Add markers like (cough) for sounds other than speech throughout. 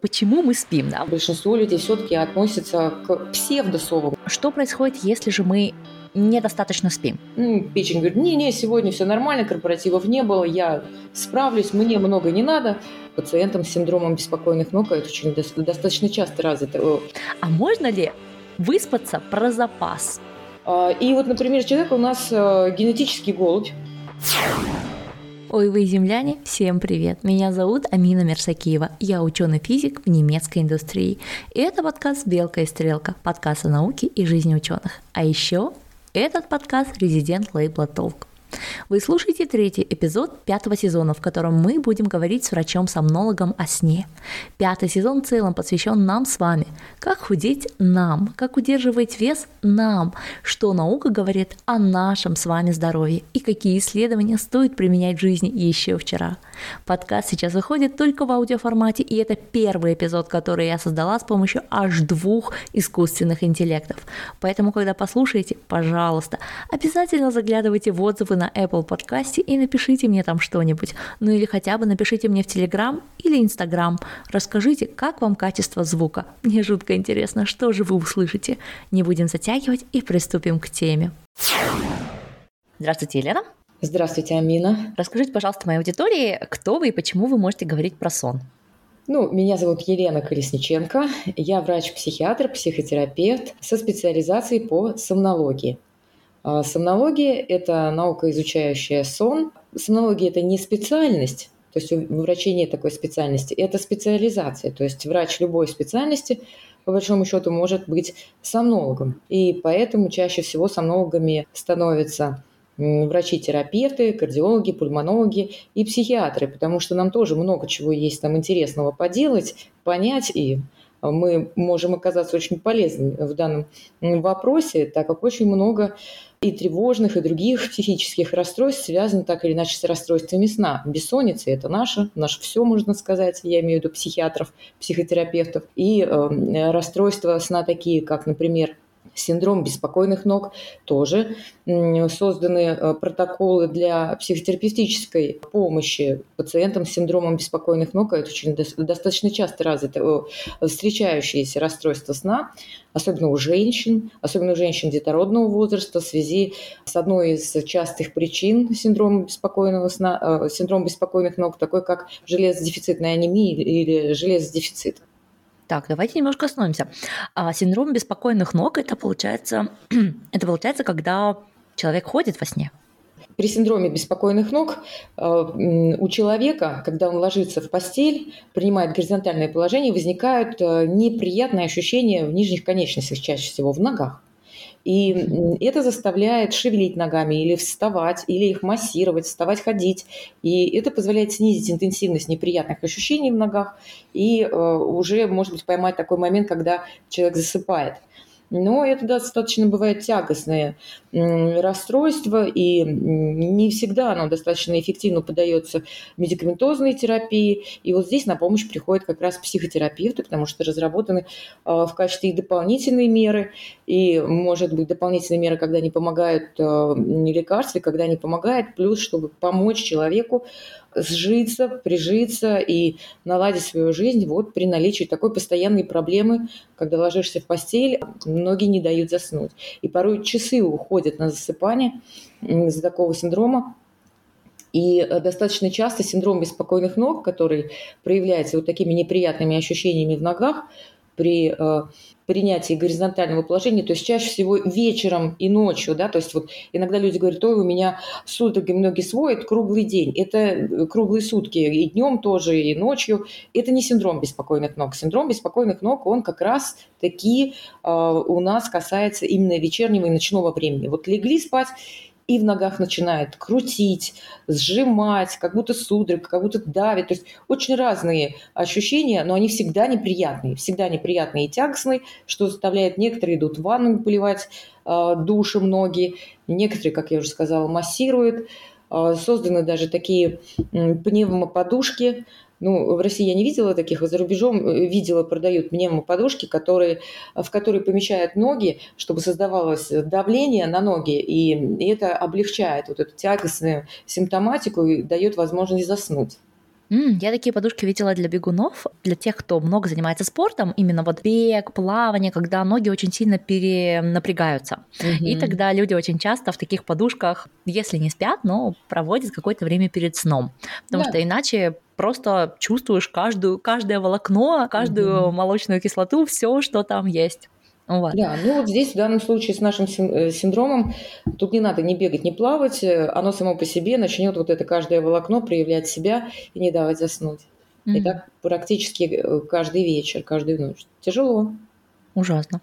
Почему мы спим, да? Большинство людей все-таки относятся к псевдосову. Что происходит, если же мы недостаточно спим? Ну, печень говорит, не-не, сегодня все нормально, корпоративов не было, я справлюсь, мне много не надо. Пациентам с синдромом беспокойных ног это очень достаточно часто развито. А можно ли выспаться про запас? А, и вот, например, человек у нас э, генетический голубь, Ой, вы земляне, всем привет! Меня зовут Амина Мерсакиева, я ученый-физик в немецкой индустрии. И это подкаст «Белка и стрелка», подкаст о науке и жизни ученых. А еще этот подкаст резидент лейбла Толк. Вы слушаете третий эпизод пятого сезона, в котором мы будем говорить с врачом-сомнологом о сне. Пятый сезон в целом посвящен нам с вами. Как худеть нам, как удерживать вес нам, что наука говорит о нашем с вами здоровье и какие исследования стоит применять в жизни еще вчера. Подкаст сейчас выходит только в аудиоформате, и это первый эпизод, который я создала с помощью аж двух искусственных интеллектов. Поэтому, когда послушаете, пожалуйста, обязательно заглядывайте в отзывы на Apple подкасте и напишите мне там что-нибудь. Ну или хотя бы напишите мне в Telegram или Instagram. Расскажите, как вам качество звука. Мне жутко интересно, что же вы услышите. Не будем затягивать и приступим к теме. Здравствуйте, Елена. Здравствуйте, Амина. Расскажите, пожалуйста, моей аудитории, кто вы и почему вы можете говорить про сон. Ну, меня зовут Елена Колесниченко. Я врач-психиатр, психотерапевт со специализацией по сомнологии. А сомнология – это наука, изучающая сон. Сомнология – это не специальность, то есть у врачей нет такой специальности, это специализация. То есть врач любой специальности, по большому счету, может быть сомнологом. И поэтому чаще всего сомнологами становятся врачи-терапевты, кардиологи, пульмонологи и психиатры, потому что нам тоже много чего есть там интересного поделать, понять и мы можем оказаться очень полезными в данном вопросе, так как очень много и тревожных, и других психических расстройств связаны так или иначе с расстройствами сна. Бессонница – это наше, наше все, можно сказать, я имею в виду психиатров, психотерапевтов. И э, расстройства сна такие, как, например, синдром беспокойных ног, тоже созданы э, протоколы для психотерапевтической помощи пациентам с синдромом беспокойных ног. Это очень достаточно часто развито встречающиеся расстройства сна, особенно у женщин, особенно у женщин детородного возраста в связи с одной из частых причин синдрома беспокойного сна, э, синдром беспокойных ног, такой как железодефицитная анемия или железодефицит. Так, давайте немножко остановимся. А, синдром беспокойных ног это получается, (clears throat) это получается, когда человек ходит во сне. При синдроме беспокойных ног э, у человека, когда он ложится в постель, принимает горизонтальное положение, возникают э, неприятные ощущения в нижних конечностях, чаще всего в ногах. И это заставляет шевелить ногами или вставать, или их массировать, вставать, ходить. И это позволяет снизить интенсивность неприятных ощущений в ногах и э, уже, может быть, поймать такой момент, когда человек засыпает но это достаточно бывает тягостное расстройство, и не всегда оно достаточно эффективно подается медикаментозной терапии. И вот здесь на помощь приходят как раз психотерапевты, потому что разработаны а, в качестве и дополнительные меры, и, может быть, дополнительные меры, когда не помогают а, лекарства, когда не помогают, плюс, чтобы помочь человеку сжиться, прижиться и наладить свою жизнь вот при наличии такой постоянной проблемы, когда ложишься в постель, ноги не дают заснуть. И порой часы уходят на засыпание из-за такого синдрома. И достаточно часто синдром беспокойных ног, который проявляется вот такими неприятными ощущениями в ногах, при э, принятии горизонтального положения, то есть чаще всего вечером и ночью, да, то есть вот иногда люди говорят, ой, у меня судороги многие сводят круглый день, это э, круглые сутки, и днем тоже, и ночью, это не синдром беспокойных ног, синдром беспокойных ног, он как раз таки э, у нас касается именно вечернего и ночного времени, вот легли спать, и в ногах начинает крутить, сжимать, как будто судорог, как будто давит. То есть очень разные ощущения, но они всегда неприятные, всегда неприятные и тягостные, что заставляет некоторые идут в ванну поливать э, душем ноги, некоторые, как я уже сказала, массируют. Э, созданы даже такие э, пневмоподушки, ну, в России я не видела таких, а за рубежом э, видела, продают пневмоподушки, которые, в которые помещают ноги, чтобы создавалось давление на ноги, и это облегчает вот эту тягостную симптоматику и дает возможность заснуть. Mm, я такие подушки видела для бегунов, для тех, кто много занимается спортом, именно вот бег, плавание, когда ноги очень сильно перенапрягаются. Mm-hmm. И тогда люди очень часто в таких подушках, если не спят, но проводят какое-то время перед сном. Потому yeah. что иначе просто чувствуешь каждую, каждое волокно, каждую mm-hmm. молочную кислоту, все, что там есть. Вот. Да, ну вот здесь в данном случае с нашим э, синдромом тут не надо ни бегать, ни плавать, э, оно само по себе начнет вот это каждое волокно проявлять себя и не давать заснуть. Mm-hmm. И так практически э, каждый вечер, каждую ночь. Тяжело. Ужасно.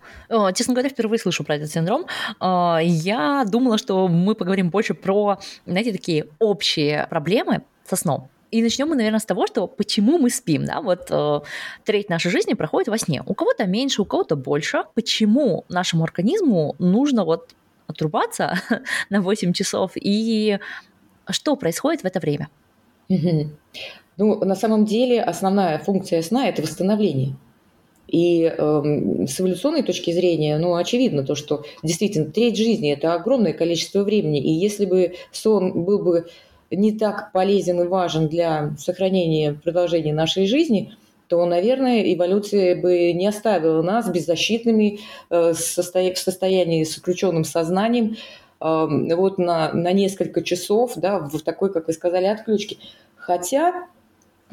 Честно говоря, впервые слышу про этот синдром. Я думала, что мы поговорим больше про, знаете, такие общие проблемы со сном. И начнем мы, наверное, с того, что почему мы спим, да, вот э, треть нашей жизни проходит во сне. У кого-то меньше, у кого-то больше. Почему нашему организму нужно вот отрубаться (laughs) на 8 часов и что происходит в это время? Ну, на самом деле основная функция сна – это восстановление. И э, с эволюционной точки зрения, ну, очевидно то, что действительно треть жизни – это огромное количество времени. И если бы сон был бы не так полезен и важен для сохранения продолжения нашей жизни, то, наверное, эволюция бы не оставила нас беззащитными э, в состоянии с отключенным сознанием эм, вот на, на несколько часов, да, в такой, как вы сказали, отключке. Хотя,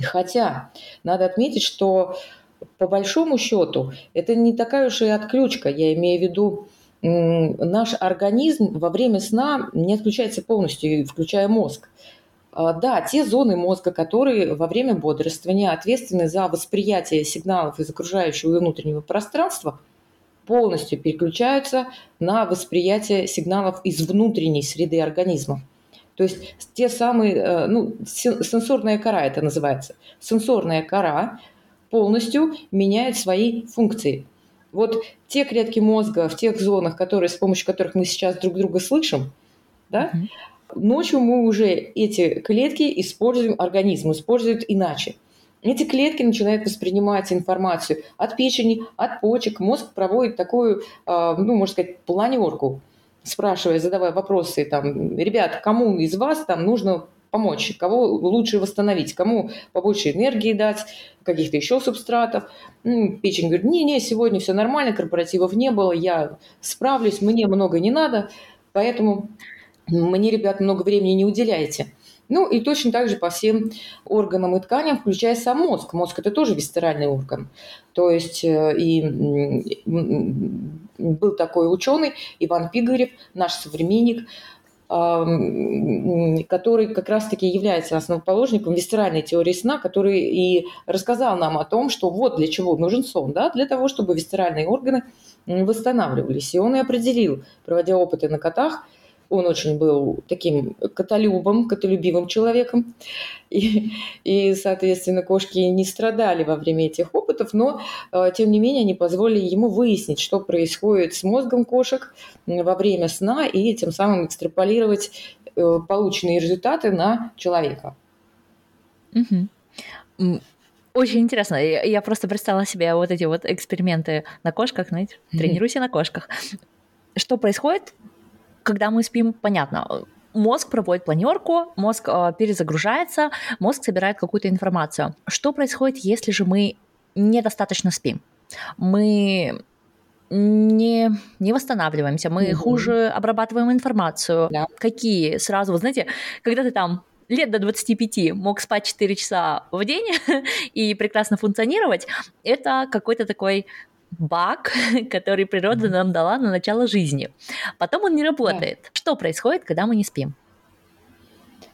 хотя, надо отметить, что по большому счету это не такая уж и отключка, я имею в виду, наш организм во время сна не отключается полностью, включая мозг. А, да, те зоны мозга, которые во время бодрствования ответственны за восприятие сигналов из окружающего и внутреннего пространства, полностью переключаются на восприятие сигналов из внутренней среды организма. То есть те самые, э, ну, сенсорная кора это называется. Сенсорная кора полностью меняет свои функции. Вот те клетки мозга в тех зонах, которые, с помощью которых мы сейчас друг друга слышим, да, mm-hmm Ночью мы уже эти клетки используем, организм использует иначе. Эти клетки начинают воспринимать информацию от печени, от почек. Мозг проводит такую, а, ну, можно сказать, планерку, спрашивая, задавая вопросы, там, ребят, кому из вас там нужно помочь, кого лучше восстановить, кому побольше энергии дать, каких-то еще субстратов. Печень говорит, не-не, сегодня все нормально, корпоративов не было, я справлюсь, мне много не надо, поэтому мне, ребят, много времени не уделяете. Ну и точно так же по всем органам и тканям, включая сам мозг. Мозг – это тоже висцеральный орган. То есть э, и был такой ученый Иван Пигарев, наш современник, который как раз-таки является основоположником висцеральной теории сна, который и рассказал нам о том, что вот для чего нужен сон, да, для того, чтобы висцеральные органы восстанавливались. И он и определил, проводя опыты на котах, он очень был таким котолюбом, котолюбивым человеком. И, и, соответственно, кошки не страдали во время этих опытов, но, э, тем не менее, они позволили ему выяснить, что происходит с мозгом кошек во время сна и тем самым экстраполировать э, полученные результаты на человека. Угу. Очень интересно. Я просто представила себе вот эти вот эксперименты на кошках, знаете, тренируйся на кошках. Что происходит? Когда мы спим, понятно, мозг проводит планерку, мозг э, перезагружается, мозг собирает какую-то информацию. Что происходит, если же мы недостаточно спим? Мы не, не восстанавливаемся, мы угу. хуже обрабатываем информацию. Да. Какие сразу, вы знаете, когда ты там лет до 25 мог спать 4 часа в день (laughs) и прекрасно функционировать, это какой-то такой баг, (laughs) который природа нам дала на начало жизни. Потом он не работает. Да. Что происходит, когда мы не спим?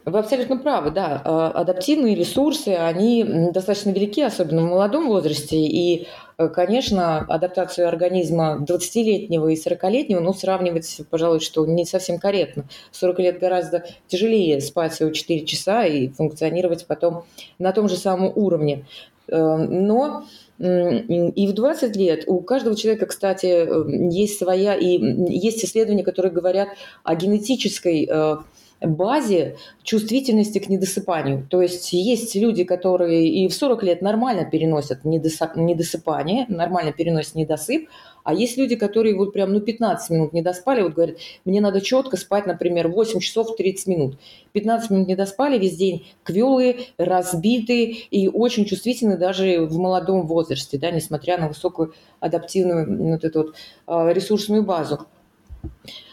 Вы абсолютно правы, да. А, адаптивные ресурсы, они достаточно велики, особенно в молодом возрасте. И, э, конечно, адаптацию организма 20-летнего и 40-летнего, ну, сравнивать, пожалуй, что не совсем корректно. 40 лет гораздо тяжелее спать всего 4 часа и функционировать потом на том же самом уровне. Э, но и в 20 лет у каждого человека, кстати, э, есть своя, и есть исследования, которые говорят о генетической э, базе чувствительности к недосыпанию. То есть есть люди, которые и в 40 лет нормально переносят недосыпание, нормально переносят недосып, а есть люди, которые вот прям ну 15 минут не доспали, вот говорят, мне надо четко спать, например, 8 часов 30 минут. 15 минут не доспали, весь день квелые, разбитые и очень чувствительны даже в молодом возрасте, да, несмотря на высокую адаптивную вот эту вот а, ресурсную базу.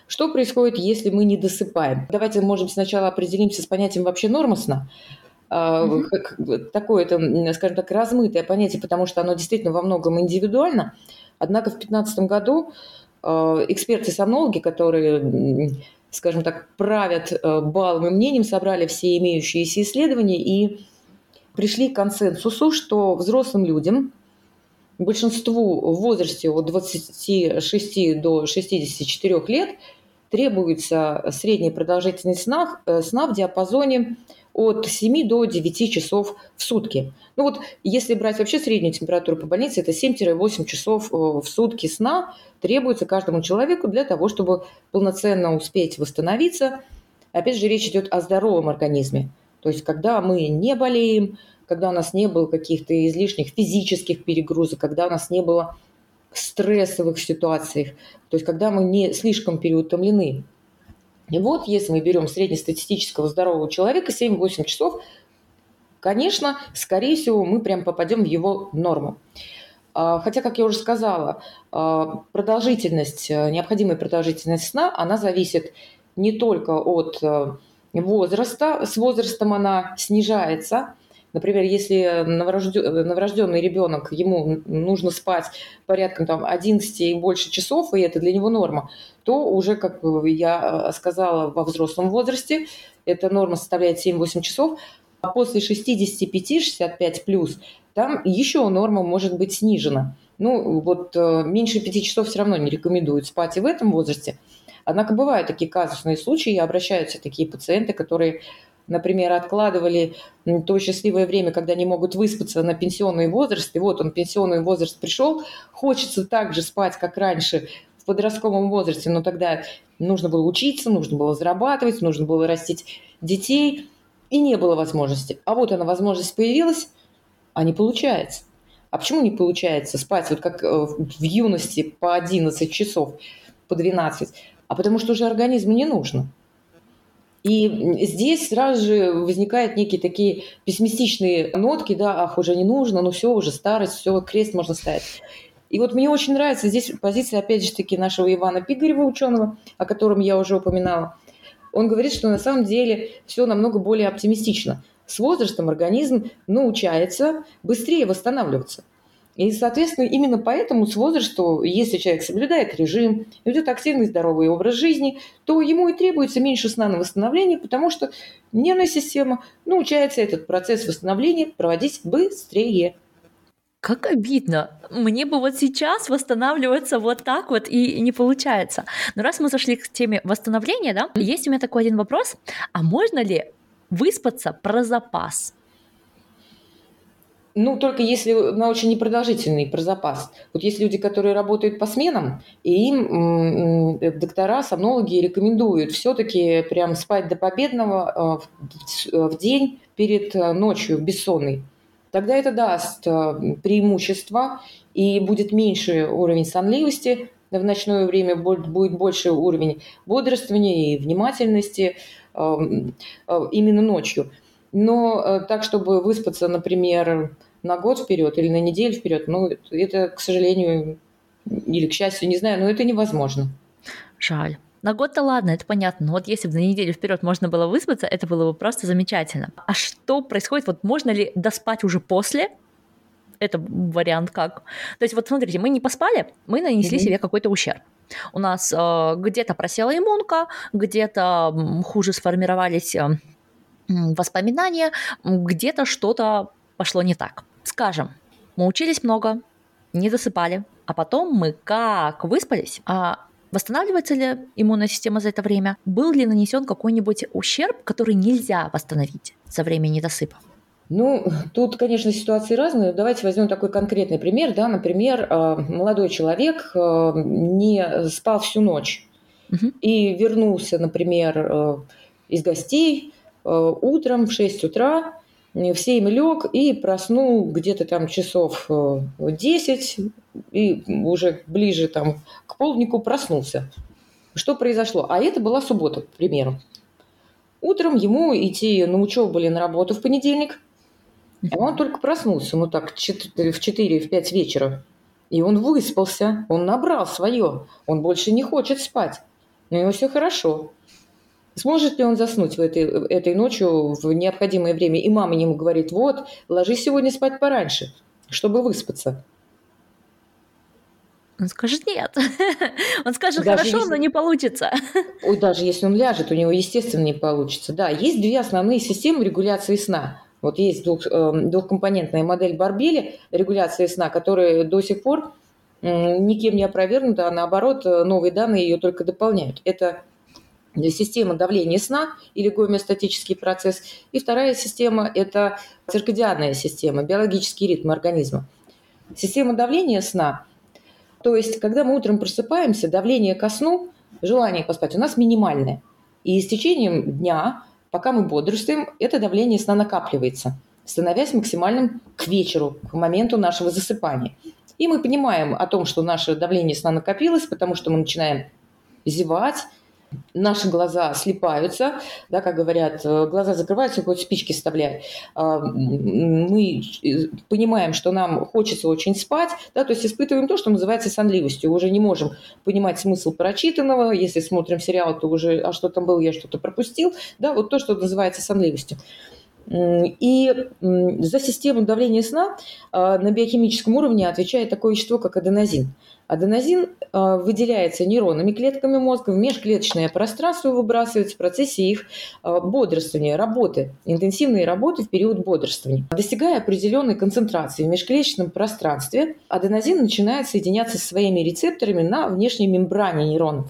Что происходит, если мы не досыпаем? Давайте, можем сначала определимся с понятием вообще норма сна. Mm-hmm. Такое это, скажем так, размытое понятие, потому что оно действительно во многом индивидуально. Однако в 2015 году а, эксперты-сомнологи, которые, скажем так, правят а, баллом и мнением, собрали все имеющиеся исследования и пришли к консенсусу, что взрослым людям, большинству в возрасте от 26 до 64 лет – требуется средняя продолжительность сна, э, сна в диапазоне от 7 до 9 часов в сутки. Ну вот, если брать вообще среднюю температуру по больнице, это 7-8 часов э, в сутки сна требуется каждому человеку для того, чтобы полноценно успеть восстановиться. Опять же, речь идет о здоровом организме. То есть, когда мы не болеем, когда у нас не было каких-то излишних физических перегрузок, когда у нас не было стрессовых ситуациях, то есть когда мы не слишком переутомлены. И вот, если мы берем среднестатистического здорового человека 7-8 часов, конечно, скорее всего, мы прям попадем в его норму. А, хотя, как я уже сказала, а, продолжительность, э, необходимая продолжительность сна, она зависит не только от э, возраста, с возрастом она снижается – Например, если новорожденный ребенок, ему нужно спать порядком там, 11 и больше часов, и это для него норма, то уже, как я сказала, во взрослом возрасте эта норма составляет 7-8 часов, а после 65-65 плюс там еще норма может быть снижена. Ну, вот э, меньше 5 часов все равно не рекомендуют спать и в этом возрасте. Однако бывают такие казусные случаи, и обращаются такие пациенты, которые например, откладывали то счастливое время, когда не могут выспаться на пенсионный возраст, и вот он, пенсионный возраст пришел, хочется так же спать, как раньше, в подростковом возрасте, но тогда нужно было учиться, нужно было зарабатывать, нужно было растить детей, и не было возможности. А вот она возможность появилась, а не получается. А почему не получается спать вот как э, в юности по 11 часов, по 12? А потому что уже организму не нужно. И здесь сразу же возникают некие такие пессимистичные нотки, да, ах, уже не нужно, ну все, уже старость, все, крест можно ставить. И вот мне очень нравится здесь позиция, опять же таки, нашего Ивана Пигарева, ученого, о котором я уже упоминала. Он говорит, что на самом деле все намного более оптимистично. С возрастом организм научается быстрее восстанавливаться – и, соответственно, именно поэтому с возрасту, если человек соблюдает режим, ведет активный здоровый образ жизни, то ему и требуется меньше сна на восстановление, потому что нервная система научается этот процесс восстановления проводить быстрее. Как обидно. Мне бы вот сейчас восстанавливаться вот так вот и не получается. Но раз мы зашли к теме восстановления, да, есть у меня такой один вопрос. А можно ли выспаться про запас? Ну, только если на очень непродолжительный про запас. Вот есть люди, которые работают по сменам, и им доктора, сомнологи рекомендуют все-таки прям спать до победного э, в день перед э, ночью бессонной. Тогда это даст э, преимущество, и будет меньше уровень сонливости, в ночное время будет больше уровень бодрствования и внимательности именно ночью. Но так, чтобы выспаться, например, на год вперед или на неделю вперед, ну, это, к сожалению, или к счастью, не знаю, но это невозможно. Жаль. На год-то ладно, это понятно. Но вот если бы на неделю вперед можно было выспаться, это было бы просто замечательно. А что происходит? Вот можно ли доспать уже после? Это вариант как? То есть вот смотрите, мы не поспали, мы нанесли mm-hmm. себе какой-то ущерб. У нас э, где-то просела иммунка, где-то хуже сформировались э, воспоминания, где-то что-то пошло не так. Скажем, мы учились много, не засыпали, а потом мы как выспались, а восстанавливается ли иммунная система за это время, был ли нанесен какой-нибудь ущерб, который нельзя восстановить за время недосыпа? Ну, тут, конечно, ситуации разные. Давайте возьмем такой конкретный пример. Да? Например, э, молодой человек э, не спал всю ночь угу. и вернулся, например, э, из гостей утром в 6 утра в 7 лег и проснул где-то там часов 10 и уже ближе там к полднику проснулся. Что произошло? А это была суббота, к примеру. Утром ему идти на учебу или на работу в понедельник, а он только проснулся, ну так, в 4-5 вечера. И он выспался, он набрал свое, он больше не хочет спать. Но у него все хорошо. Сможет ли он заснуть в этой, этой ночью в необходимое время? И мама ему говорит, вот, ложись сегодня спать пораньше, чтобы выспаться. Он скажет нет. (laughs) Он скажет даже хорошо, если... но не получится. (laughs) Ой, даже если он ляжет, у него, естественно, не получится. Да, есть две основные системы регуляции сна. Вот есть двух, э, двухкомпонентная модель Барбели регуляции сна, которая до сих пор э, никем не опровергнута, а наоборот, э, новые данные ее только дополняют. Это система давления сна или гомеостатический процесс. И вторая система – это циркадианная система, биологический ритм организма. Система давления сна – то есть, когда мы утром просыпаемся, давление ко сну, желание поспать у нас минимальное. И с течением дня, пока мы бодрствуем, это давление сна накапливается, становясь максимальным к вечеру, к моменту нашего засыпания. И мы понимаем о том, что наше давление сна накопилось, потому что мы начинаем зевать, наши глаза слипаются, да, как говорят, э, глаза закрываются, хоть спички вставляют. А, мы э, понимаем, что нам хочется очень спать, да, то есть испытываем то, что называется сонливостью. Уже не можем понимать смысл прочитанного. Если смотрим сериал, то уже, а что там было, я что-то пропустил. Да, вот то, что называется сонливостью. И за систему давления сна а, на биохимическом уровне отвечает такое вещество, как аденозин. Аденозин а, выделяется нейронами, клетками мозга, в межклеточное пространство выбрасывается в процессе их а, бодрствования, работы, интенсивной работы в период бодрствования. Достигая определенной концентрации в межклеточном пространстве, аденозин начинает соединяться со своими рецепторами на внешней мембране нейронов.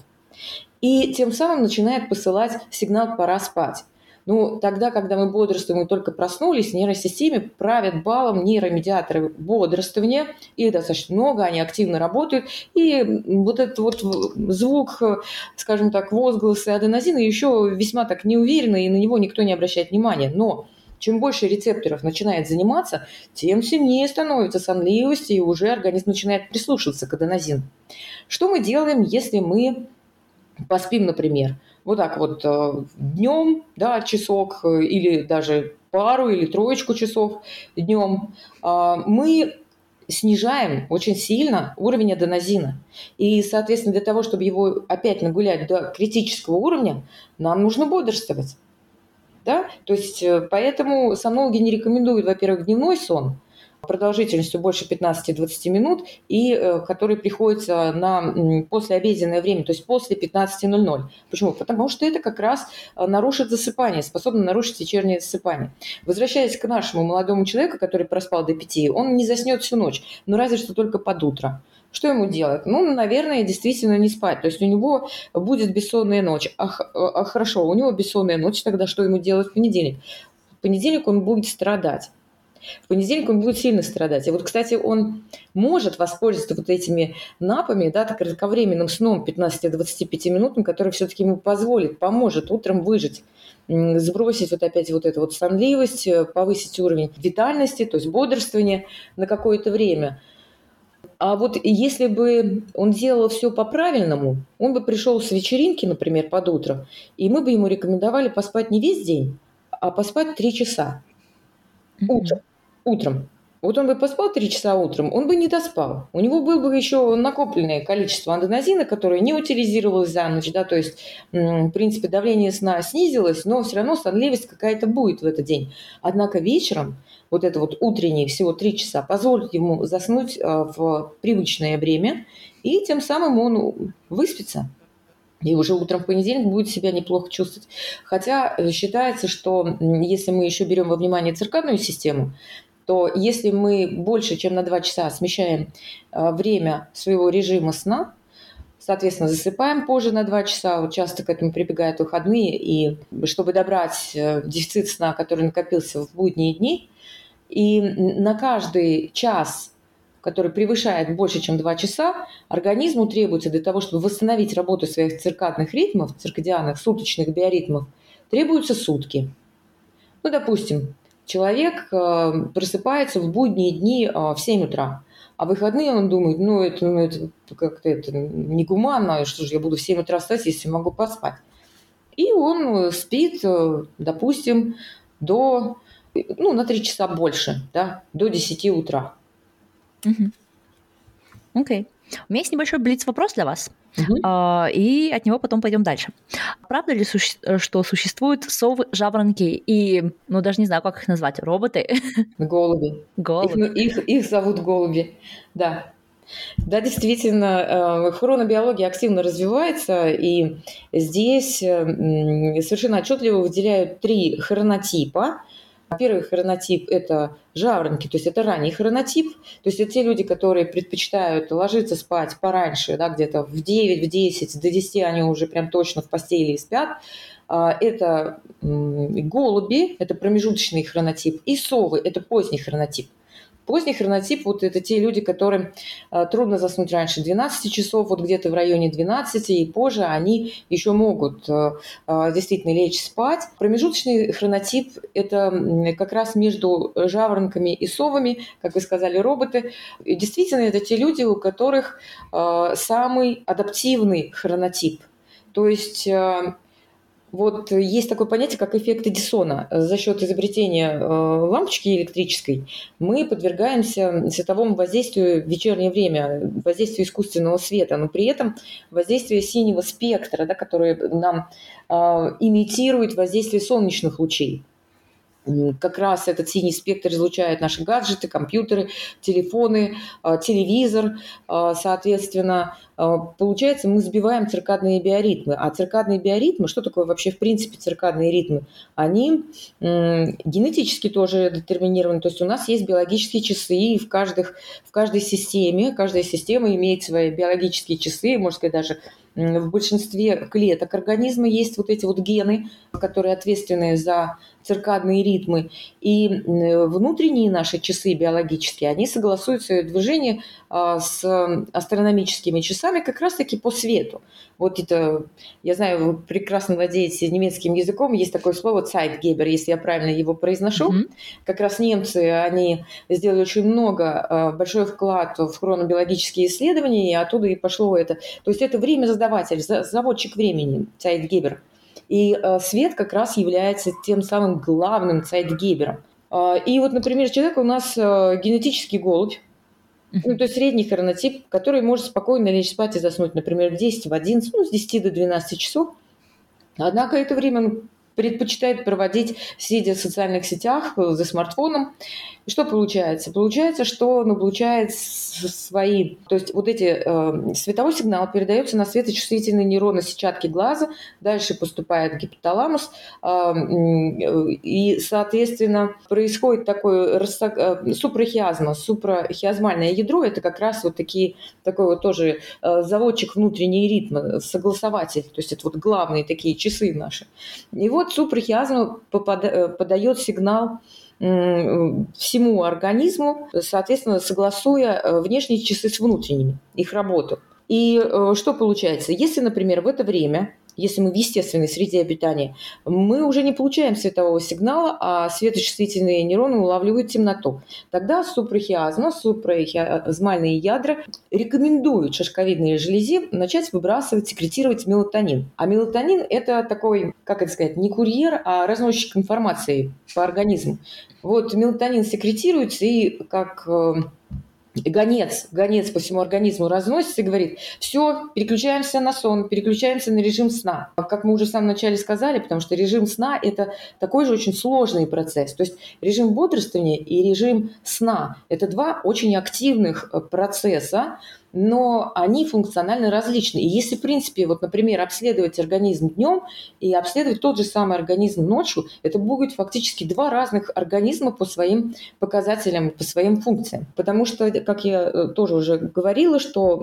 И тем самым начинает посылать сигнал «пора спать». Ну, тогда, когда мы бодрствуем и только проснулись, в нейросистеме правят балом нейромедиаторы бодрствования. Их достаточно много, они активно работают. И вот этот вот звук, скажем так, возгласы аденозина еще весьма так неуверенно, и на него никто не обращает внимания. Но чем больше рецепторов начинает заниматься, тем сильнее становится сонливость, и уже организм начинает прислушиваться к аденозину. Что мы делаем, если мы поспим, например? Вот так вот э, днем, да, часок э, или даже пару или троечку часов днем, а, мы снижаем очень сильно уровень аденозина. И, соответственно, для того, чтобы его опять нагулять до критического уровня, нам нужно бодрствовать. Да? То есть э, поэтому сомнологи не рекомендуют, во-первых, дневной сон – продолжительностью больше 15-20 минут и э, который приходится на послеобеденное время, то есть после 15.00. Почему? Потому что это как раз э, нарушит засыпание, способно нарушить вечернее засыпание. Возвращаясь к нашему молодому человеку, который проспал до 5, он не заснет всю ночь, но разве что только под утро. Что ему делать? Ну, наверное, действительно не спать. То есть у него будет бессонная ночь. А, а хорошо, у него бессонная ночь, тогда что ему делать в понедельник? В понедельник он будет страдать. В понедельник он будет сильно страдать. И вот, кстати, он может воспользоваться вот этими напами, да, кратковременным сном 15-25 минутным, который все-таки ему позволит, поможет утром выжить сбросить вот опять вот эту вот сонливость, э, повысить уровень витальности, то есть бодрствования на какое-то время. А вот если бы он делал все по-правильному, он бы пришел с вечеринки, например, под утро, и мы бы ему рекомендовали поспать не весь день, а поспать три часа утром утром. Вот он бы поспал три часа утром, он бы не доспал. У него было бы еще накопленное количество андоназина, которое не утилизировалось за ночь, да, то есть, в принципе, давление сна снизилось, но все равно сонливость какая-то будет в этот день. Однако вечером вот это вот утреннее всего три часа позволит ему заснуть а, в привычное время, и тем самым он выспится. И уже утром в понедельник будет себя неплохо чувствовать. Хотя считается, что если мы еще берем во внимание циркадную систему, то если мы больше, чем на 2 часа смещаем э, время своего режима сна, соответственно, засыпаем позже на 2 часа, вот часто к этому прибегают выходные, и чтобы добрать э, дефицит сна, который накопился в будние дни, и на каждый час который превышает больше, чем 2 часа, организму требуется для того, чтобы восстановить работу своих циркадных ритмов, циркадианных, суточных биоритмов, требуются сутки. Ну, допустим, человек э, просыпается в будние дни э, в 7 утра, а выходные он думает, ну, это, ну, это как-то это негуманно, что же я буду в 7 утра встать, если могу поспать. И он спит, допустим, до, ну, на 3 часа больше, да, до 10 утра. Окей. Okay. У меня есть небольшой блиц-вопрос для вас, угу. и от него потом пойдем дальше. Правда ли, что существуют совы, жаворонки и, ну, даже не знаю, как их назвать, роботы? Голуби. (laughs) Голуби. Их, их, их зовут голуби, да. Да, действительно, э, хронобиология активно развивается, и здесь совершенно отчетливо выделяют три хронотипа – Первый хронотип – это жаворонки, то есть это ранний хронотип. То есть это те люди, которые предпочитают ложиться спать пораньше, да, где-то в 9, в 10, до 10 они уже прям точно в постели и спят. А, это голуби, это промежуточный хронотип, и совы – это поздний хронотип. Поздний хронотип – вот это те люди, которым э, трудно заснуть раньше 12 часов, вот где-то в районе 12 и позже они еще могут э, э, действительно лечь спать. Промежуточный хронотип – это как раз между жаворонками и совами, как вы сказали, роботы. Действительно, это те люди, у которых самый адаптивный хронотип. То есть вот есть такое понятие, как эффект Эдисона. За счет изобретения э, лампочки электрической мы подвергаемся световому воздействию в вечернее время, воздействию искусственного света, но при этом воздействие синего спектра, да, который нам э, имитирует воздействие солнечных лучей как раз этот синий спектр излучает наши гаджеты, компьютеры, телефоны, а, телевизор, а, соответственно, а, получается, мы сбиваем циркадные биоритмы. А циркадные биоритмы, что такое вообще в принципе циркадные ритмы? Они генетически тоже детерминированы. То есть у нас есть биологические часы, и в, каждых, в каждой системе, каждая система имеет свои биологические часы, можно сказать, даже в большинстве клеток организма есть вот эти вот гены, которые ответственны за циркадные ритмы. И внутренние наши часы биологические, они согласуют свое движение а, с астрономическими часами как раз-таки по свету. Вот это, я знаю, вы прекрасно владеете немецким языком, есть такое слово Zeitgeber, если я правильно его произношу. Mm-hmm. Как раз немцы, они сделали очень много, а, большой вклад в хронобиологические исследования, и оттуда и пошло это. То есть это время задаватель, заводчик времени, Zeitgeber. И э, свет как раз является тем самым главным цайтгебером. Э, и вот, например, человек у нас э, генетический голубь, ну, то есть средний хронотип, который может спокойно лечь спать и заснуть, например, в 10, в 11, ну, с 10 до 12 часов. Однако это время предпочитает проводить, сидя в социальных сетях, за смартфоном. И что получается? Получается, что он облучает свои, то есть вот эти э, световой сигнал передается на светочувствительные нейроны сетчатки глаза, дальше поступает гипоталамус, э, и, соответственно, происходит такой э, супрахиазма, супрахиазмальное ядро, это как раз вот такие, такой вот тоже э, заводчик внутренней ритма, согласователь, то есть это вот главные такие часы наши. И вот супрахиазма э, подает сигнал всему организму, соответственно, согласуя э, внешние часы с внутренними, их работу. И э, что получается? Если, например, в это время если мы в естественной среде обитания, мы уже не получаем светового сигнала, а светочувствительные нейроны улавливают темноту. Тогда супрахиазма, супрахиазмальные ядра рекомендуют шишковидной железе начать выбрасывать, секретировать мелатонин. А мелатонин – это такой, как это сказать, не курьер, а разносчик информации по организму. Вот мелатонин секретируется и как э, гонец, гонец по всему организму разносится и говорит, все, переключаемся на сон, переключаемся на режим сна. Как мы уже в самом начале сказали, потому что режим сна – это такой же очень сложный процесс. То есть режим бодрствования и режим сна – это два очень активных э, процесса, но они функционально различны. И если, в принципе, вот, например, обследовать организм днем и обследовать тот же самый организм ночью, это будет фактически два разных организма по своим показателям, по своим функциям. Потому что, как я э, тоже уже говорила, что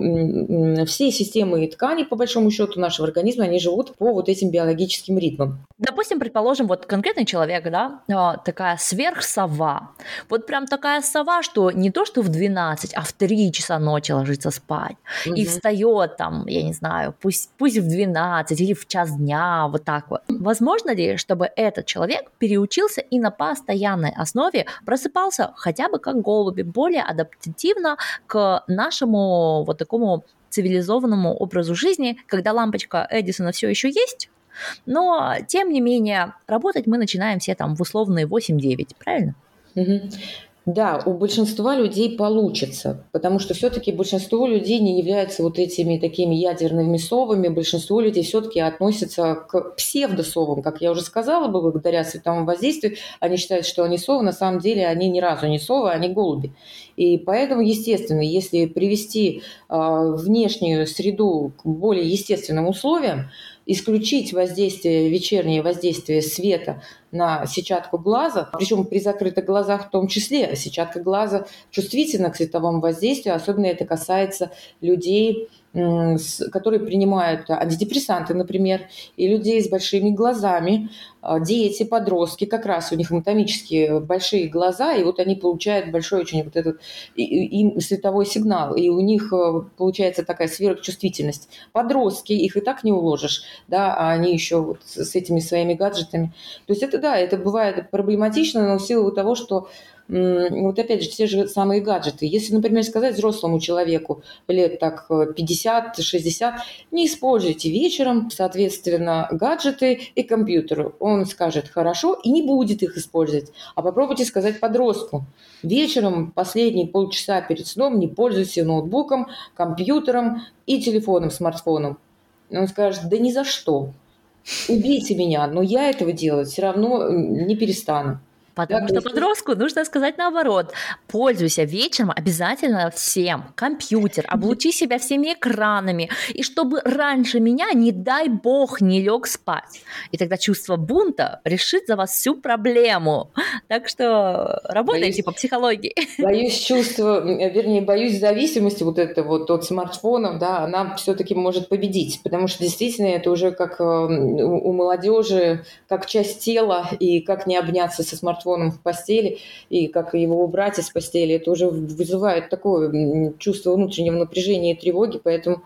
все системы и ткани, по большому счету, нашего организма, они живут по вот этим биологическим ритмам. Допустим, предположим, вот конкретный человек, да, а, такая сверхсова. Вот прям такая сова, что не то, что в 12, а в 3 часа ночи ложится спать, угу. и встает там, я не знаю, пусть, пусть в 12 или в час дня, вот так вот. Возможно ли, чтобы этот человек переучился и на постоянной основе просыпался хотя бы как голуби, более адаптивно к нашему вот такому цивилизованному образу жизни, когда лампочка Эдисона все еще есть, но, тем не менее, работать мы начинаем все там в условные 8-9, правильно? Угу. Да, у большинства людей получится, потому что все-таки большинство людей не являются вот этими такими ядерными совами, большинство людей все-таки относятся к псевдосовам, как я уже сказала, благодаря световому воздействию, они считают, что они совы, на самом деле они ни разу не совы, они голуби. И поэтому, естественно, если привести э, внешнюю среду к более естественным условиям, исключить воздействие, вечернее воздействие света на сетчатку глаза, причем при закрытых глазах в том числе. Сетчатка глаза чувствительна к световому воздействию, особенно это касается людей, которые принимают антидепрессанты, например, и людей с большими глазами, а, дети, подростки, как раз у них анатомические большие глаза, и вот они получают большой очень вот этот им световой сигнал, и у них э, получается такая сверхчувствительность. Подростки, их и так не уложишь, да, а они еще вот с этими своими гаджетами. То есть это, да, это бывает проблематично, но в силу того, что вот опять же, те же самые гаджеты. Если, например, сказать взрослому человеку лет так 50-60, не используйте вечером, соответственно, гаджеты и компьютер. Он скажет хорошо и не будет их использовать. А попробуйте сказать подростку. Вечером последние полчаса перед сном не пользуйся ноутбуком, компьютером и телефоном, смартфоном. Он скажет, да ни за что. Убейте меня, но я этого делать все равно не перестану. Потому что подростку нужно сказать наоборот. Пользуйся вечером обязательно всем. Компьютер, (laughs) облучи себя всеми экранами. И чтобы раньше меня, не дай бог, не лег спать. И тогда чувство бунта решит за вас всю проблему. Так что работайте боюсь, по психологии. (laughs) Боюсь чувства, вернее, боюсь зависимости вот это вот от смартфонов, да, она все-таки может победить. Потому что действительно это уже как эм, у молодежи, как часть тела, и как не обняться со смартфоном смартфоном в постели, и как его убрать из постели, это уже вызывает такое чувство внутреннего напряжения и тревоги, поэтому...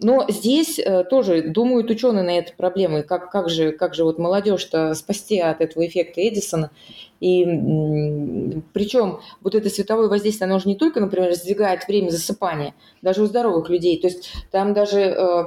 Но здесь э, тоже думают ученые на этой проблемой, как, как, же, как же вот молодежь-то спасти от этого эффекта Эдисона. И причем вот это световое воздействие, оно же не только, например, сдвигает время засыпания, даже у здоровых людей. То есть там даже э,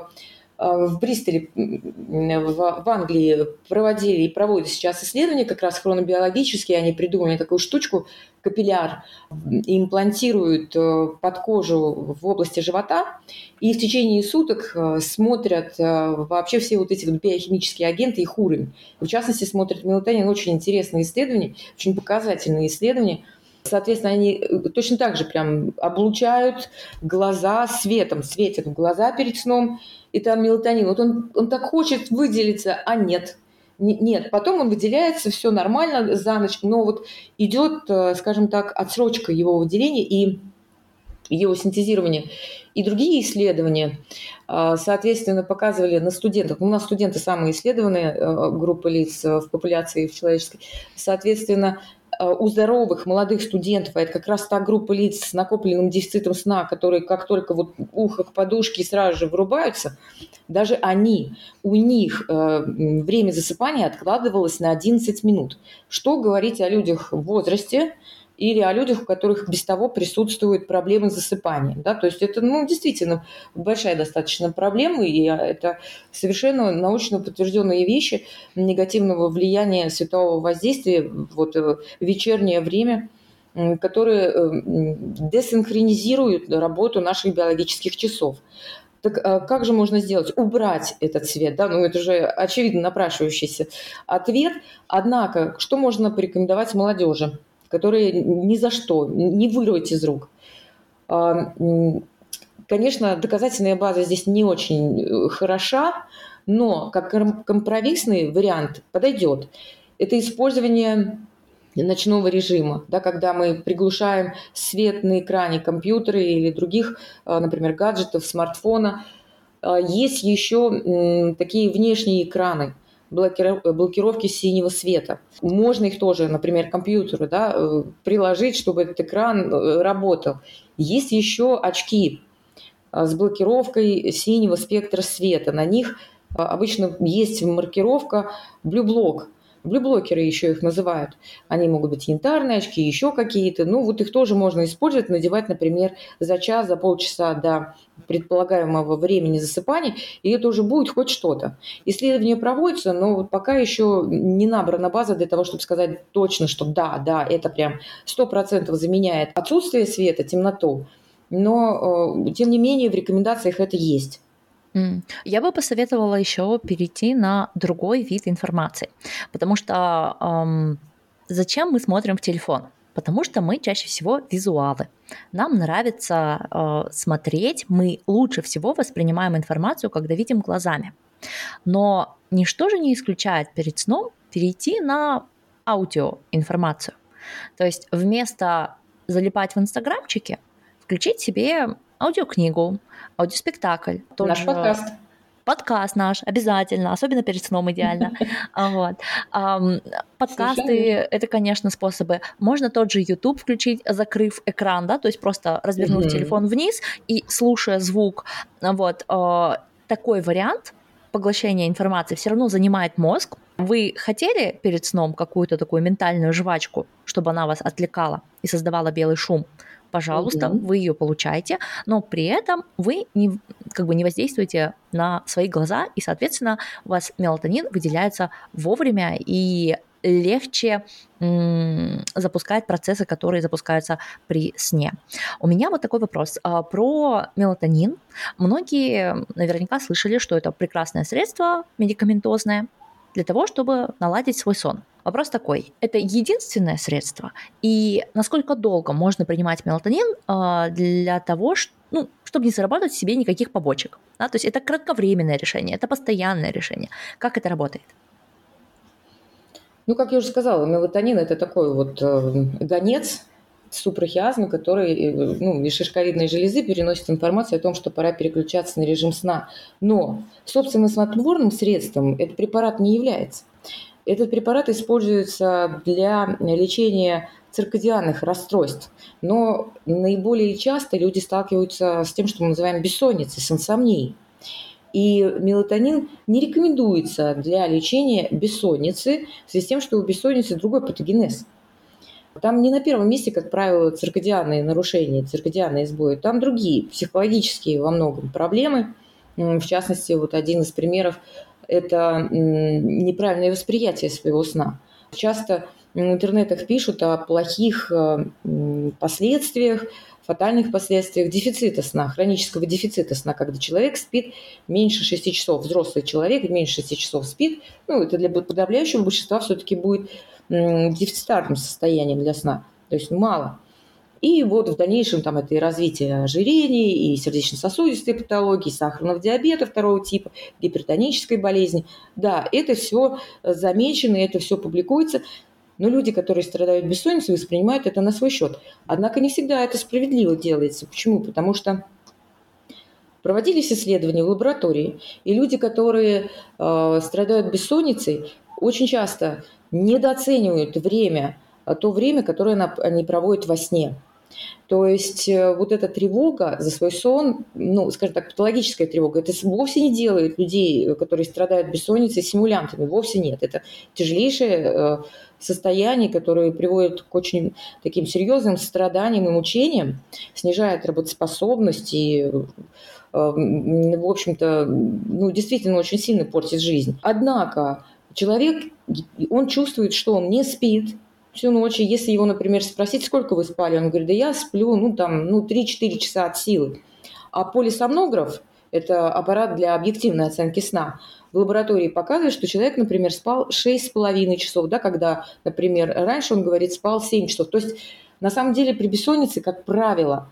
в Бристоле, в, Англии проводили и проводят сейчас исследования как раз хронобиологические. Они придумали такую штучку, капилляр, имплантируют э, под кожу в области живота и в течение суток э, смотрят э, вообще все вот эти вот биохимические агенты, их уровень. В частности, смотрят мелатонин. Очень интересные исследования, очень показательные исследования – Соответственно, они точно так же прям облучают глаза светом, светят в глаза перед сном, и там мелатонин. Вот он, он так хочет выделиться, а нет. Нет, потом он выделяется, все нормально за ночь, но вот идет, э, скажем так, отсрочка его выделения и его синтезирования. И другие исследования, э, соответственно, показывали на студентах. У нас студенты самые исследованные э, группы лиц в популяции в человеческой. Соответственно, Э, у здоровых молодых студентов, а это как раз та группа лиц с накопленным дефицитом сна, которые как только вот ухо к подушке сразу же вырубаются, даже они, у них э, время засыпания откладывалось на 11 минут. Что говорить о людях в возрасте, или о людях, у которых без того присутствуют проблемы с засыпанием. Да? То есть это ну, действительно большая достаточно проблема, и это совершенно научно подтвержденные вещи негативного влияния светового воздействия вот, э, в вечернее время которые э, десинхронизируют работу наших биологических часов. Так а как же можно сделать? Убрать этот свет, да, ну это же очевидно напрашивающийся ответ. Однако, что можно порекомендовать молодежи? Которые ни за что не вырвать из рук. А, конечно, доказательная база здесь не очень э, хороша, но как компромиссный вариант подойдет. Это использование ночного режима, да, когда мы приглушаем свет на экране компьютера или других, а, например, гаджетов, смартфона. А, есть еще такие внешние экраны – блокировки синего света. Можно их тоже, например, компьютеру да, э, приложить, чтобы этот экран э, работал. Есть еще очки с блокировкой синего спектра света. На них обычно есть маркировка Blue Block – Блюблокеры еще их называют. Они могут быть янтарные очки, еще какие-то. Ну, вот их тоже можно использовать, надевать, например, за час, за полчаса до предполагаемого времени засыпания, и это уже будет хоть что-то. Исследования проводятся, но вот пока еще не набрана база для того, чтобы сказать точно, что да, да, это прям 100% заменяет отсутствие света, темноту. Но, э, тем не менее, в рекомендациях это есть. Я бы посоветовала еще перейти на другой вид информации, потому что эм, зачем мы смотрим в телефон? Потому что мы чаще всего визуалы. Нам нравится э, смотреть, мы лучше всего воспринимаем информацию, когда видим глазами. Но ничто же не исключает перед сном перейти на аудиоинформацию. То есть вместо залипать в инстаграмчике, включить себе аудиокнигу, аудиоспектакль. Наш же... подкаст подкаст наш обязательно, особенно перед сном идеально. (laughs) Вот. Подкасты — это, конечно, способы. Можно тот же YouTube включить, закрыв экран, да, то есть просто развернув телефон вниз и слушая звук. Вот. А, такой вариант поглощения информации все равно занимает мозг. Вы хотели перед сном какую-то такую ментальную жвачку, чтобы она вас отвлекала и создавала белый шум? Пожалуйста, угу. вы ее получаете, но при этом вы не, как бы не воздействуете на свои глаза, и, соответственно, у вас мелатонин выделяется вовремя и легче м- запускать процессы, которые запускаются при сне. У меня вот такой вопрос а, про мелатонин. Многие наверняка слышали, что это прекрасное средство медикаментозное для того, чтобы наладить свой сон. Вопрос такой, это единственное средство? И насколько долго можно принимать мелатонин э, для того, ну, чтобы не заработать себе никаких побочек? Да? То есть это кратковременное решение, это постоянное решение. Как это работает? Ну, как я уже сказала, мелатонин – это такой вот э, гонец супрахиазма, который э, ну, из шишковидной железы переносит информацию о том, что пора переключаться на режим сна. Но, собственно, снотворным средством этот препарат не является. Этот препарат используется для лечения циркадианных расстройств, но наиболее часто люди сталкиваются с тем, что мы называем бессонницей, с инсомнией. И мелатонин не рекомендуется для лечения бессонницы в связи с тем, что у бессонницы другой патогенез. Там не на первом месте, как правило, циркадианные нарушения, циркадианные сбои. Там другие, психологические во многом проблемы. В частности, вот один из примеров это неправильное восприятие своего сна. Часто в интернетах пишут о плохих э, последствиях, фатальных последствиях дефицита сна, хронического дефицита сна, когда человек спит меньше 6 часов, взрослый человек меньше 6 часов спит, ну, это для подавляющего большинства все-таки будет дефицитарным состоянием для сна, то есть мало. И вот в дальнейшем там это и развитие ожирения, и сердечно-сосудистой патологии, сахарного диабета второго типа, гипертонической болезни. Да, это все замечено, это все публикуется, но люди, которые страдают бессонницей, воспринимают это на свой счет. Однако не всегда это справедливо делается. Почему? Потому что проводились исследования в лаборатории, и люди, которые э, страдают бессонницей, очень часто недооценивают время, то время, которое они проводят во сне. То есть э, вот эта тревога за свой сон, ну, скажем так, патологическая тревога, это вовсе не делает людей, которые страдают бессонницей, симулянтами. Вовсе нет. Это тяжелейшее э, состояние, которое приводит к очень таким серьезным страданиям и мучениям, снижает работоспособность и э, в общем-то, ну, действительно очень сильно портит жизнь. Однако человек, он чувствует, что он не спит, всю ночь. И если его, например, спросить, сколько вы спали, он говорит, да я сплю, ну, там, ну, 3-4 часа от силы. А полисомнограф, это аппарат для объективной оценки сна, в лаборатории показывает, что человек, например, спал 6,5 часов, да, когда, например, раньше он говорит, спал 7 часов. То есть, на самом деле, при бессоннице, как правило,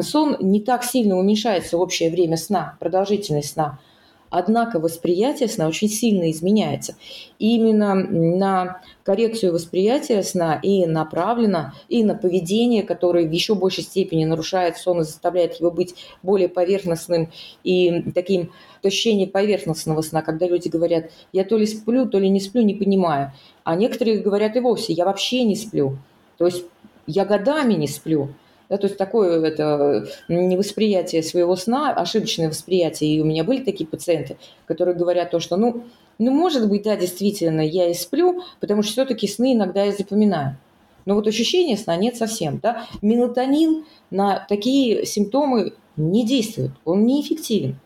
сон не так сильно уменьшается общее время сна, продолжительность сна – Однако восприятие сна очень сильно изменяется. И именно на коррекцию восприятия сна и направлено, и на поведение, которое в еще большей степени нарушает сон и заставляет его быть более поверхностным и таким ощущение поверхностного сна, когда люди говорят, я то ли сплю, то ли не сплю, не понимаю. А некоторые говорят и вовсе, я вообще не сплю. То есть я годами не сплю. Да, то есть такое это невосприятие своего сна, ошибочное восприятие. И у меня были такие пациенты, которые говорят то, что ну, ну может быть, да, действительно, я и сплю, потому что все-таки сны иногда я запоминаю. Но вот ощущения сна нет совсем. Да? Мелатонин на такие симптомы не действует, он неэффективен.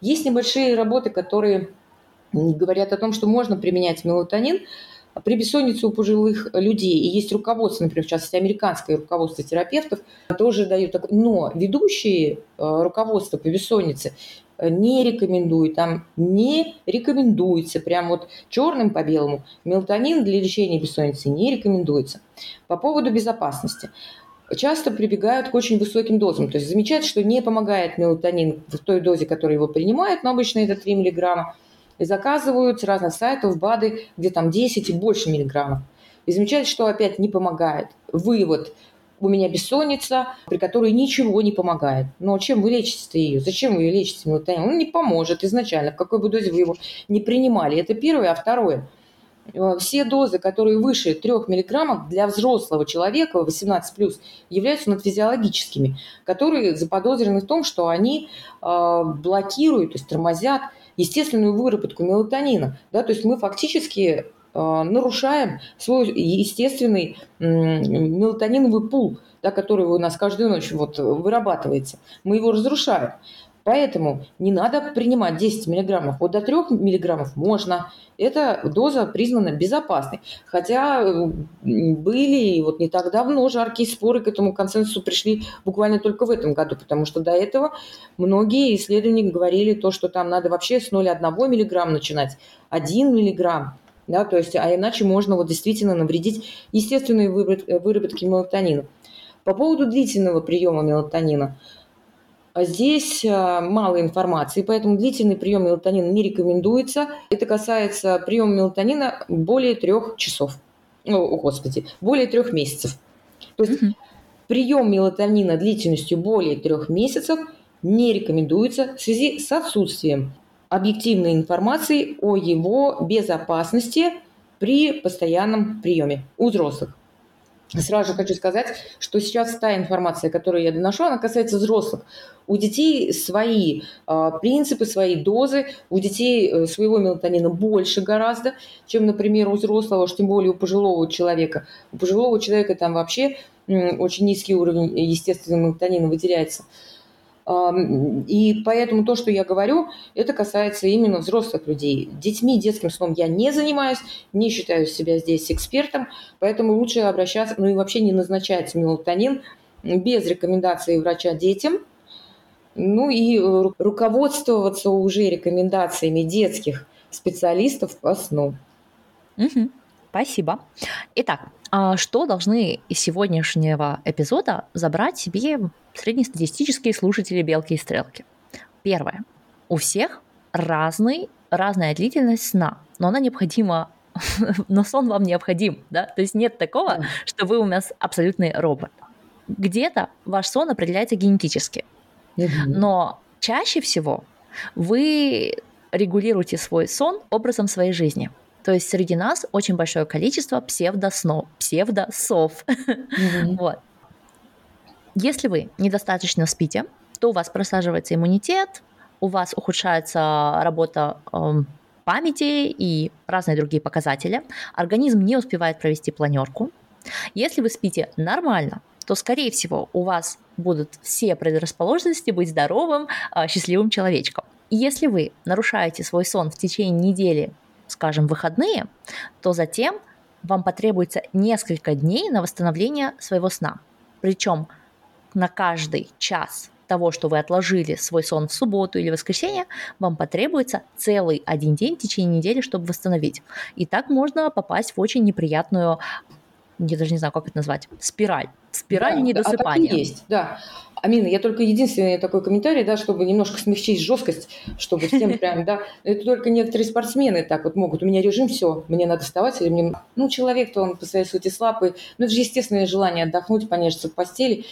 Есть небольшие работы, которые говорят о том, что можно применять мелатонин при бессоннице у пожилых людей. И есть руководство, например, в частности, американское руководство терапевтов, тоже дают такое. Но ведущие э, руководства по бессоннице не рекомендуют, там не рекомендуется, прям вот черным по белому, мелатонин для лечения бессонницы не рекомендуется. По поводу безопасности часто прибегают к очень высоким дозам. То есть замечают, что не помогает мелатонин в той дозе, которую его принимают, но обычно это 3 миллиграмма. И заказывают с разных сайтов БАДы, где там 10 и больше миллиграммов. И замечают, что опять не помогает. Вывод – у меня бессонница, при которой ничего не помогает. Но чем вы лечите ее? Зачем вы ее лечите? Он не поможет изначально, в какой бы дозе вы его не принимали. Это первое. А второе, э, все дозы, которые выше 3 мг для взрослого человека 18+, являются надфизиологическими, которые заподозрены в том, что они э, блокируют, то есть тормозят естественную выработку мелатонина. Да? То есть мы фактически Э, нарушаем свой естественный мелатониновый пул, да, который у нас каждую ночь вот вырабатывается. Мы его разрушаем. Поэтому не надо принимать 10 миллиграммов. Вот до 3 миллиграммов можно. Эта доза признана безопасной. Хотя э, были вот не так давно жаркие споры к этому консенсусу пришли буквально только в этом году, потому что до этого многие исследования говорили то, что там надо вообще с 0,1 миллиграмм начинать, 1 миллиграмм да, то есть, а иначе можно вот действительно навредить естественной выработке мелатонина. По поводу длительного приема мелатонина. Здесь а, мало информации, поэтому длительный прием мелатонина не рекомендуется. Это касается приема мелатонина более трех часов. О, господи, более трех месяцев. То есть угу. прием мелатонина длительностью более трех месяцев не рекомендуется в связи с отсутствием объективной информации о его безопасности при постоянном приеме у взрослых. Сразу же хочу сказать, что сейчас та информация, которую я доношу, она касается взрослых. У детей свои э, принципы, свои дозы, у детей э, своего мелатонина больше гораздо, чем, например, у взрослого, уж тем более у пожилого человека. У пожилого человека там вообще э, очень низкий уровень естественного мелатонина выделяется. И поэтому то, что я говорю, это касается именно взрослых людей. Детьми, детским сном я не занимаюсь, не считаю себя здесь экспертом, поэтому лучше обращаться, ну и вообще не назначать мелатонин без рекомендации врача детям, ну и э, руководствоваться уже рекомендациями детских специалистов по сну. Угу. Спасибо. Итак, а что должны из сегодняшнего эпизода забрать себе среднестатистические слушатели «Белки и стрелки»? Первое. У всех разный, разная длительность сна, но она необходима (laughs) но сон вам необходим, да, то есть нет такого, что вы у нас абсолютный робот. Где-то ваш сон определяется генетически, но чаще всего вы регулируете свой сон образом своей жизни – то есть среди нас очень большое количество псевдоснов, псевдосов. Mm-hmm. (laughs) вот. Если вы недостаточно спите, то у вас просаживается иммунитет, у вас ухудшается работа э, памяти и разные другие показатели. Организм не успевает провести планерку. Если вы спите нормально, то, скорее всего, у вас будут все предрасположенности быть здоровым, э, счастливым человечком. И если вы нарушаете свой сон в течение недели скажем, выходные, то затем вам потребуется несколько дней на восстановление своего сна. Причем на каждый час того, что вы отложили свой сон в субботу или воскресенье, вам потребуется целый один день в течение недели, чтобы восстановить. И так можно попасть в очень неприятную, я даже не знаю, как это назвать, спираль. Спираль да, недосыпания. А так и есть, да. Амина, я только единственный такой комментарий, да, чтобы немножко смягчить жесткость, чтобы всем (laughs) прям, да, это только некоторые спортсмены так вот могут. У меня режим, все, мне надо вставать, или мне, ну, человек-то он по своей сути слаб, и, ну, это же естественное желание отдохнуть, понежиться в постели.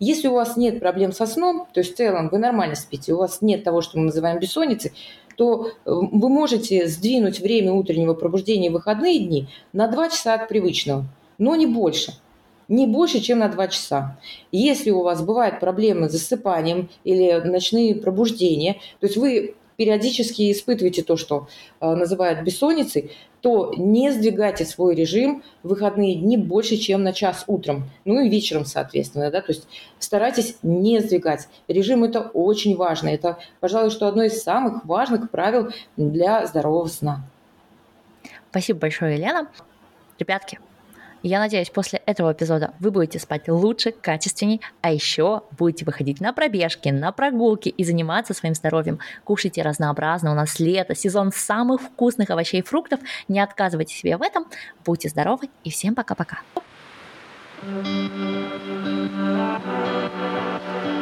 Если у вас нет проблем со сном, то есть в целом вы нормально спите, у вас нет того, что мы называем бессонницей, то э, вы можете сдвинуть время утреннего пробуждения в выходные дни на 2 часа от привычного, но не больше – не больше, чем на 2 часа. Если у вас бывают проблемы с засыпанием или ночные пробуждения, то есть вы периодически испытываете то, что э, называют бессонницей, то не сдвигайте свой режим в выходные дни больше, чем на час утром, ну и вечером, соответственно, да, то есть старайтесь не сдвигать. Режим это очень важно, это, пожалуй, что одно из самых важных правил для здорового сна. Спасибо большое, Елена. Ребятки, я надеюсь, после этого эпизода вы будете спать лучше, качественней, а еще будете выходить на пробежки, на прогулки и заниматься своим здоровьем. Кушайте разнообразно, у нас лето, сезон самых вкусных овощей и фруктов. Не отказывайте себе в этом. Будьте здоровы и всем пока-пока. thank you